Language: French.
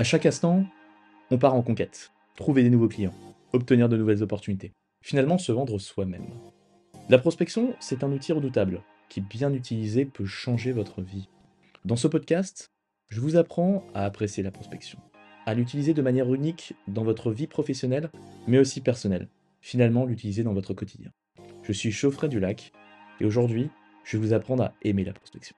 À chaque instant, on part en conquête, trouver des nouveaux clients, obtenir de nouvelles opportunités, finalement se vendre soi-même. La prospection, c'est un outil redoutable qui, bien utilisé, peut changer votre vie. Dans ce podcast, je vous apprends à apprécier la prospection, à l'utiliser de manière unique dans votre vie professionnelle, mais aussi personnelle, finalement l'utiliser dans votre quotidien. Je suis Chauffret du Lac, et aujourd'hui, je vais vous apprendre à aimer la prospection.